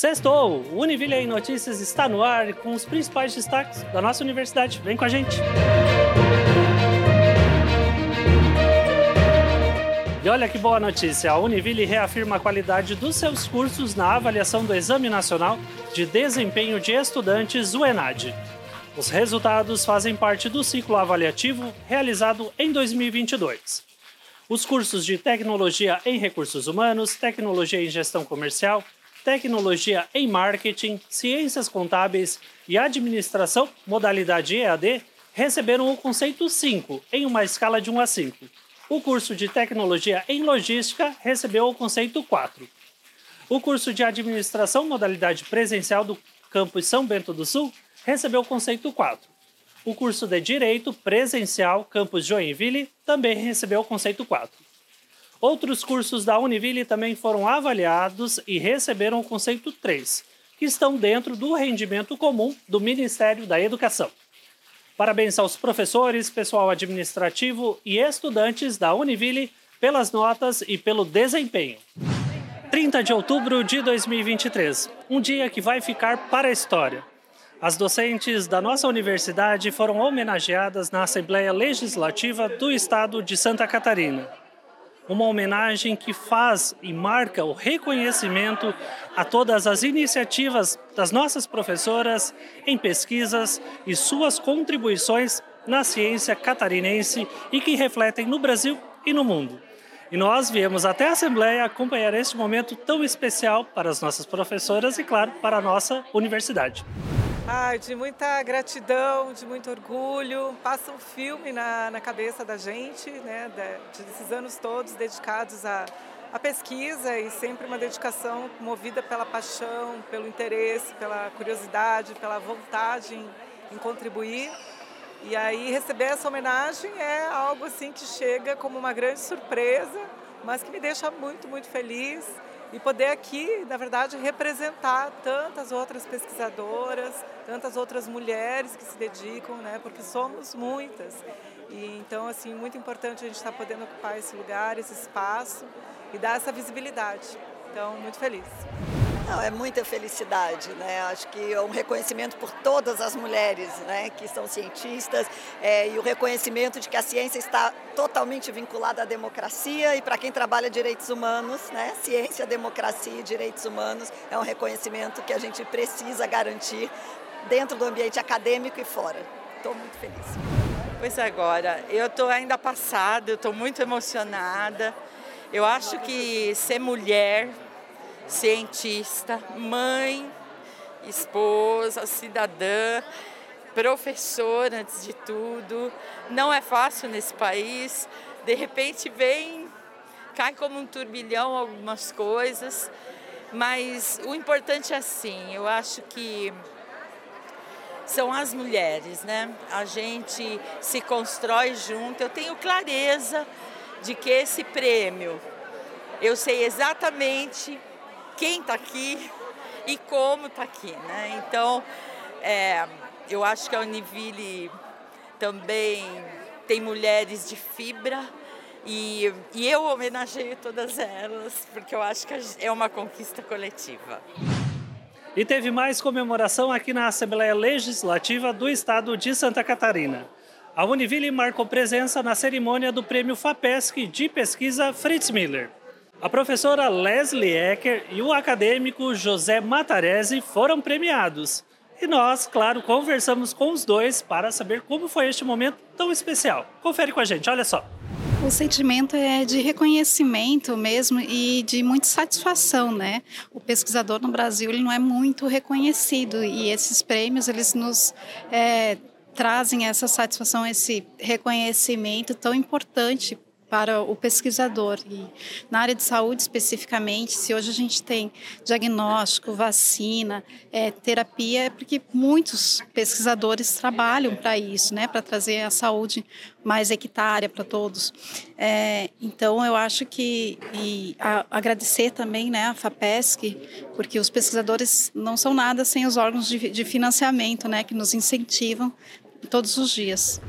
Sextou! Univille em Notícias está no ar com os principais destaques da nossa universidade. Vem com a gente! E olha que boa notícia! A Univille reafirma a qualidade dos seus cursos na avaliação do Exame Nacional de Desempenho de Estudantes, o ENAD. Os resultados fazem parte do ciclo avaliativo realizado em 2022. Os cursos de Tecnologia em Recursos Humanos, Tecnologia em Gestão Comercial, Tecnologia em Marketing, Ciências Contábeis e Administração, modalidade EAD, receberam o conceito 5 em uma escala de 1 a 5. O curso de Tecnologia em Logística recebeu o conceito 4. O curso de Administração, modalidade presencial do campus São Bento do Sul, recebeu o conceito 4. O curso de Direito presencial, campus Joinville, também recebeu o conceito 4. Outros cursos da Univille também foram avaliados e receberam o conceito 3, que estão dentro do rendimento comum do Ministério da Educação. Parabéns aos professores, pessoal administrativo e estudantes da Univille pelas notas e pelo desempenho. 30 de outubro de 2023, um dia que vai ficar para a história. As docentes da nossa universidade foram homenageadas na Assembleia Legislativa do Estado de Santa Catarina uma homenagem que faz e marca o reconhecimento a todas as iniciativas das nossas professoras em pesquisas e suas contribuições na ciência catarinense e que refletem no Brasil e no mundo. E nós viemos até a Assembleia acompanhar este momento tão especial para as nossas professoras e, claro, para a nossa universidade. De muita gratidão, de muito orgulho. Passa um filme na, na cabeça da gente, né, desses anos todos dedicados à, à pesquisa e sempre uma dedicação movida pela paixão, pelo interesse, pela curiosidade, pela vontade em, em contribuir. E aí receber essa homenagem é algo assim que chega como uma grande surpresa, mas que me deixa muito, muito feliz e poder aqui, na verdade, representar tantas outras pesquisadoras, tantas outras mulheres que se dedicam, né? Porque somos muitas. E então, assim, muito importante a gente estar podendo ocupar esse lugar, esse espaço e dar essa visibilidade. Então, muito feliz. Não, é muita felicidade, né? Acho que é um reconhecimento por todas as mulheres, né, que são cientistas, é, e o reconhecimento de que a ciência está totalmente vinculada à democracia e para quem trabalha direitos humanos, né, ciência, democracia e direitos humanos é um reconhecimento que a gente precisa garantir dentro do ambiente acadêmico e fora. Estou muito feliz. Pois agora, eu estou ainda passada, eu estou muito emocionada. Eu acho que ser mulher cientista, mãe, esposa, cidadã, professora antes de tudo. Não é fácil nesse país. De repente vem, cai como um turbilhão algumas coisas, mas o importante é assim, eu acho que são as mulheres, né? A gente se constrói junto. Eu tenho clareza de que esse prêmio, eu sei exatamente quem está aqui e como está aqui, né? Então, é, eu acho que a Univille também tem mulheres de fibra e, e eu homenageio todas elas porque eu acho que é uma conquista coletiva. E teve mais comemoração aqui na Assembleia Legislativa do Estado de Santa Catarina. A Univille marcou presença na cerimônia do Prêmio FAPESC de Pesquisa Fritz Miller. A professora Leslie Ecker e o acadêmico José Matarese foram premiados. E nós, claro, conversamos com os dois para saber como foi este momento tão especial. Confere com a gente, olha só. O sentimento é de reconhecimento mesmo e de muita satisfação, né? O pesquisador no Brasil ele não é muito reconhecido e esses prêmios eles nos é, trazem essa satisfação, esse reconhecimento tão importante para o pesquisador. E na área de saúde especificamente, se hoje a gente tem diagnóstico, vacina, é, terapia, é porque muitos pesquisadores trabalham para isso, né, para trazer a saúde mais equitária para todos. É, então, eu acho que e a, agradecer também, né, a Fapesc, porque os pesquisadores não são nada sem os órgãos de, de financiamento, né, que nos incentivam todos os dias.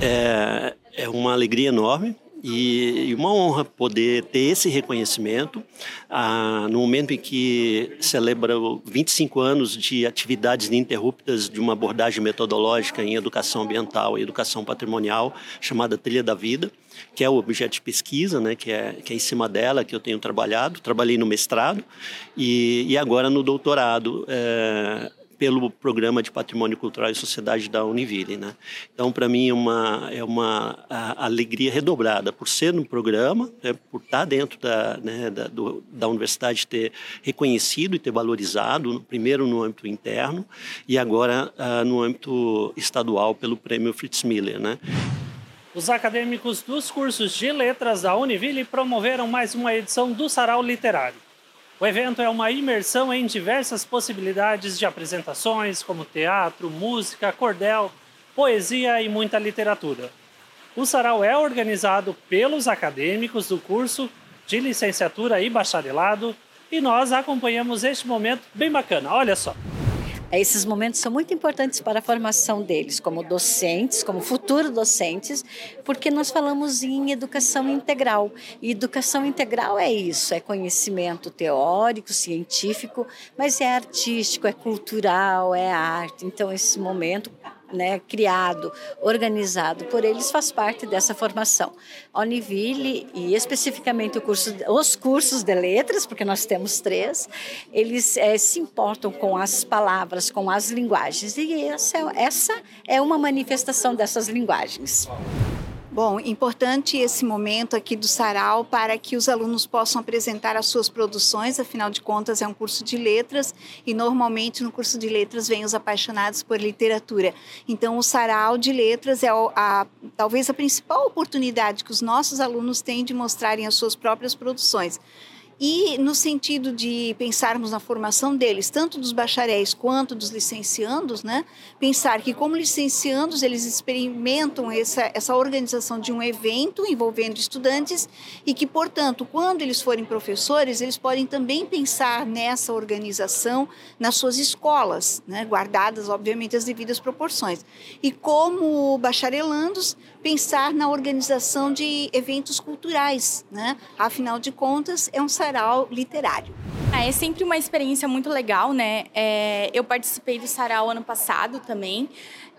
É, é uma alegria enorme E, uma honra poder ter esse reconhecimento ah, no momento em que celebra 25 anos de atividades ininterruptas de uma abordagem metodológica em educação ambiental e educação patrimonial chamada Trilha da Vida, que é o objeto de pesquisa, né, que, é, que é em cima dela que eu tenho trabalhado. Trabalhei no mestrado e, e agora no doutorado. É, pelo programa de Patrimônio Cultural e Sociedade da Univille, né? Então, para mim é uma é uma alegria redobrada por ser no programa, né, por estar dentro da né, da, do, da universidade ter reconhecido e ter valorizado, primeiro no âmbito interno e agora uh, no âmbito estadual pelo Prêmio Fritz Miller, né? Os acadêmicos dos cursos de letras da Univille promoveram mais uma edição do Sarau Literário. O evento é uma imersão em diversas possibilidades de apresentações, como teatro, música, cordel, poesia e muita literatura. O sarau é organizado pelos acadêmicos do curso de licenciatura e bacharelado e nós acompanhamos este momento bem bacana. Olha só. Esses momentos são muito importantes para a formação deles como docentes, como futuros docentes, porque nós falamos em educação integral. E educação integral é isso, é conhecimento teórico, científico, mas é artístico, é cultural, é arte. Então esse momento né, criado, organizado por eles, faz parte dessa formação. A Univille, e especificamente curso, os cursos de letras, porque nós temos três, eles é, se importam com as palavras, com as linguagens, e essa, essa é uma manifestação dessas linguagens. Bom, importante esse momento aqui do Sarau para que os alunos possam apresentar as suas produções, afinal de contas é um curso de letras e normalmente no curso de letras vêm os apaixonados por literatura. Então o Sarau de Letras é a, a, talvez a principal oportunidade que os nossos alunos têm de mostrarem as suas próprias produções. E no sentido de pensarmos na formação deles, tanto dos bacharéis quanto dos licenciandos, né? pensar que como licenciandos eles experimentam essa, essa organização de um evento envolvendo estudantes e que, portanto, quando eles forem professores, eles podem também pensar nessa organização nas suas escolas, né? guardadas, obviamente, as devidas proporções. E como bacharelandos, pensar na organização de eventos culturais. Né? Afinal de contas, é um sarau literário. É, é sempre uma experiência muito legal, né? É, eu participei do sarau ano passado também.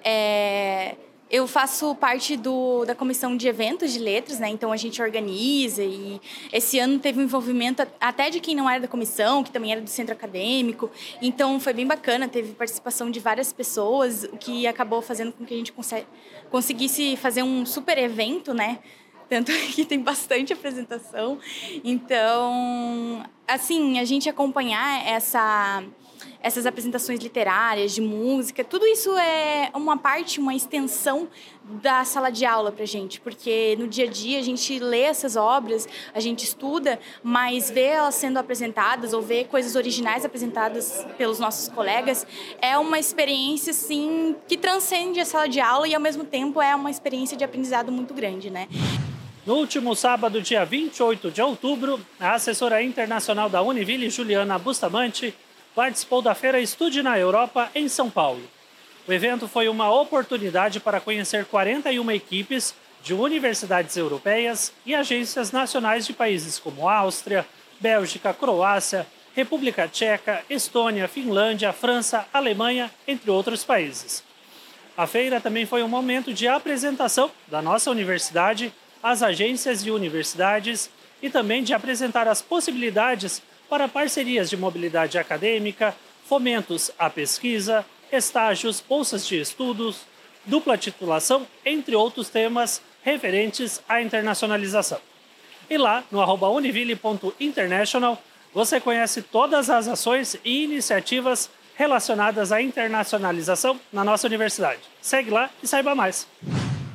É, eu faço parte do, da comissão de eventos de letras, né? Então a gente organiza e esse ano teve um envolvimento até de quem não era da comissão, que também era do centro acadêmico. Então foi bem bacana, teve participação de várias pessoas, o que acabou fazendo com que a gente conseguisse fazer um super evento, né? Tanto que tem bastante apresentação. Então, assim, a gente acompanhar essa essas apresentações literárias, de música, tudo isso é uma parte, uma extensão da sala de aula para gente, porque no dia a dia a gente lê essas obras, a gente estuda, mas ver elas sendo apresentadas ou ver coisas originais apresentadas pelos nossos colegas é uma experiência assim que transcende a sala de aula e ao mesmo tempo é uma experiência de aprendizado muito grande, né? No último sábado, dia 28 de outubro, a assessora internacional da Univille, Juliana Bustamante, participou da Feira Estude na Europa, em São Paulo. O evento foi uma oportunidade para conhecer 41 equipes de universidades europeias e agências nacionais de países como Áustria, Bélgica, Croácia, República Tcheca, Estônia, Finlândia, França, Alemanha, entre outros países. A feira também foi um momento de apresentação da nossa universidade às agências de universidades e também de apresentar as possibilidades para parcerias de mobilidade acadêmica, fomentos à pesquisa, estágios, bolsas de estudos, dupla titulação, entre outros temas referentes à internacionalização. E lá no univille.international você conhece todas as ações e iniciativas relacionadas à internacionalização na nossa universidade. Segue lá e saiba mais.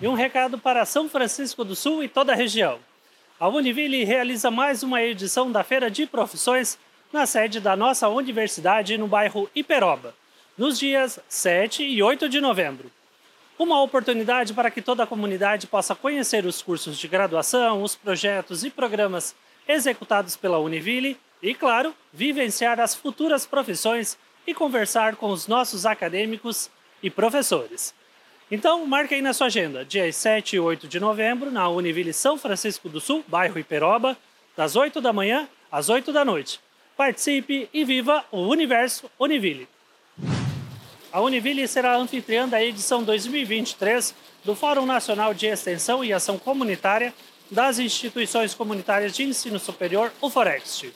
E um recado para São Francisco do Sul e toda a região. A Univille realiza mais uma edição da Feira de Profissões na sede da nossa universidade no bairro Iperoba, nos dias 7 e 8 de novembro. Uma oportunidade para que toda a comunidade possa conhecer os cursos de graduação, os projetos e programas executados pela Univille e, claro, vivenciar as futuras profissões e conversar com os nossos acadêmicos e professores. Então, marque aí na sua agenda, dias 7 e 8 de novembro, na Univille São Francisco do Sul, bairro Iperoba, das 8 da manhã às 8 da noite. Participe e viva o Universo Univille. A Univille será a anfitriã da edição 2023 do Fórum Nacional de Extensão e Ação Comunitária das Instituições Comunitárias de Ensino Superior, o Forext.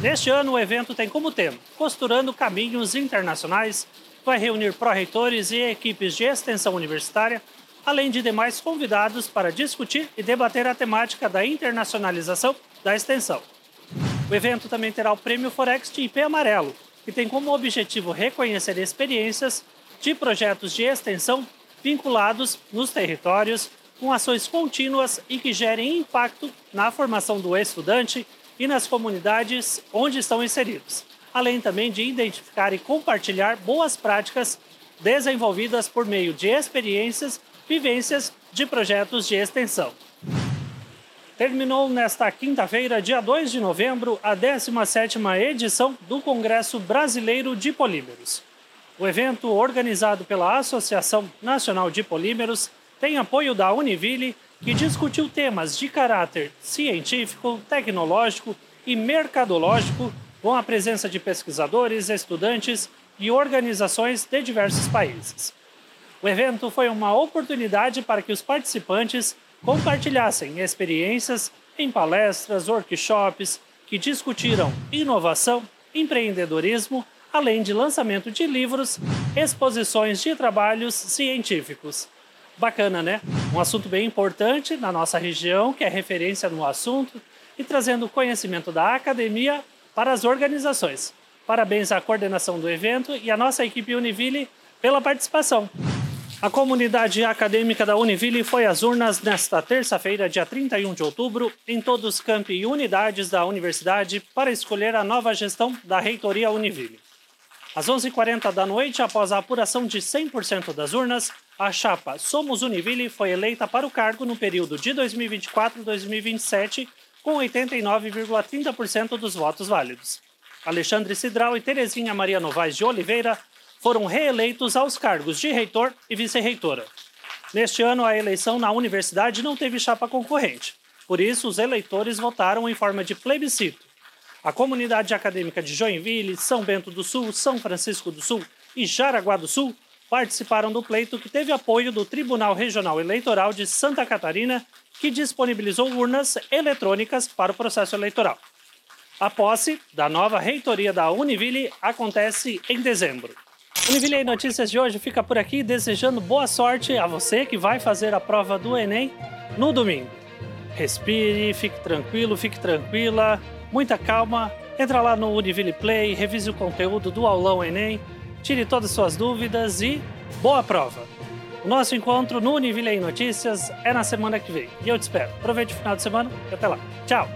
Neste ano, o evento tem como tema Costurando Caminhos Internacionais vai reunir pró-reitores e equipes de extensão universitária, além de demais convidados para discutir e debater a temática da internacionalização da extensão. O evento também terá o Prêmio Forex de IP Amarelo, que tem como objetivo reconhecer experiências de projetos de extensão vinculados nos territórios com ações contínuas e que gerem impacto na formação do estudante e nas comunidades onde estão inseridos além também de identificar e compartilhar boas práticas desenvolvidas por meio de experiências, vivências de projetos de extensão. Terminou nesta quinta-feira, dia 2 de novembro, a 17ª edição do Congresso Brasileiro de Polímeros. O evento, organizado pela Associação Nacional de Polímeros, tem apoio da Univille, que discutiu temas de caráter científico, tecnológico e mercadológico com a presença de pesquisadores, estudantes e organizações de diversos países. O evento foi uma oportunidade para que os participantes compartilhassem experiências em palestras, workshops que discutiram inovação, empreendedorismo, além de lançamento de livros, exposições de trabalhos científicos. Bacana, né? Um assunto bem importante na nossa região, que é referência no assunto, e trazendo conhecimento da academia para as organizações. Parabéns à coordenação do evento e à nossa equipe Univille pela participação. A comunidade acadêmica da Univille foi às urnas nesta terça-feira, dia 31 de outubro, em todos os campi e unidades da universidade para escolher a nova gestão da reitoria Univille. Às 11h40 da noite, após a apuração de 100% das urnas, a chapa Somos Univille foi eleita para o cargo no período de 2024-2027 com 89,30% dos votos válidos. Alexandre Cidral e Terezinha Maria Novaes de Oliveira foram reeleitos aos cargos de reitor e vice-reitora. Neste ano, a eleição na universidade não teve chapa concorrente. Por isso, os eleitores votaram em forma de plebiscito. A comunidade acadêmica de Joinville, São Bento do Sul, São Francisco do Sul e Jaraguá do Sul participaram do pleito que teve apoio do Tribunal Regional Eleitoral de Santa Catarina que disponibilizou urnas eletrônicas para o processo eleitoral. A posse da nova reitoria da Univille acontece em dezembro. Univille Notícias de hoje fica por aqui, desejando boa sorte a você que vai fazer a prova do Enem no domingo. Respire, fique tranquilo, fique tranquila, muita calma. Entra lá no Univille Play, revise o conteúdo do aulão Enem, tire todas as suas dúvidas e boa prova! O nosso encontro no Univille Notícias é na semana que vem. E eu te espero. Aproveite o final de semana e até lá. Tchau!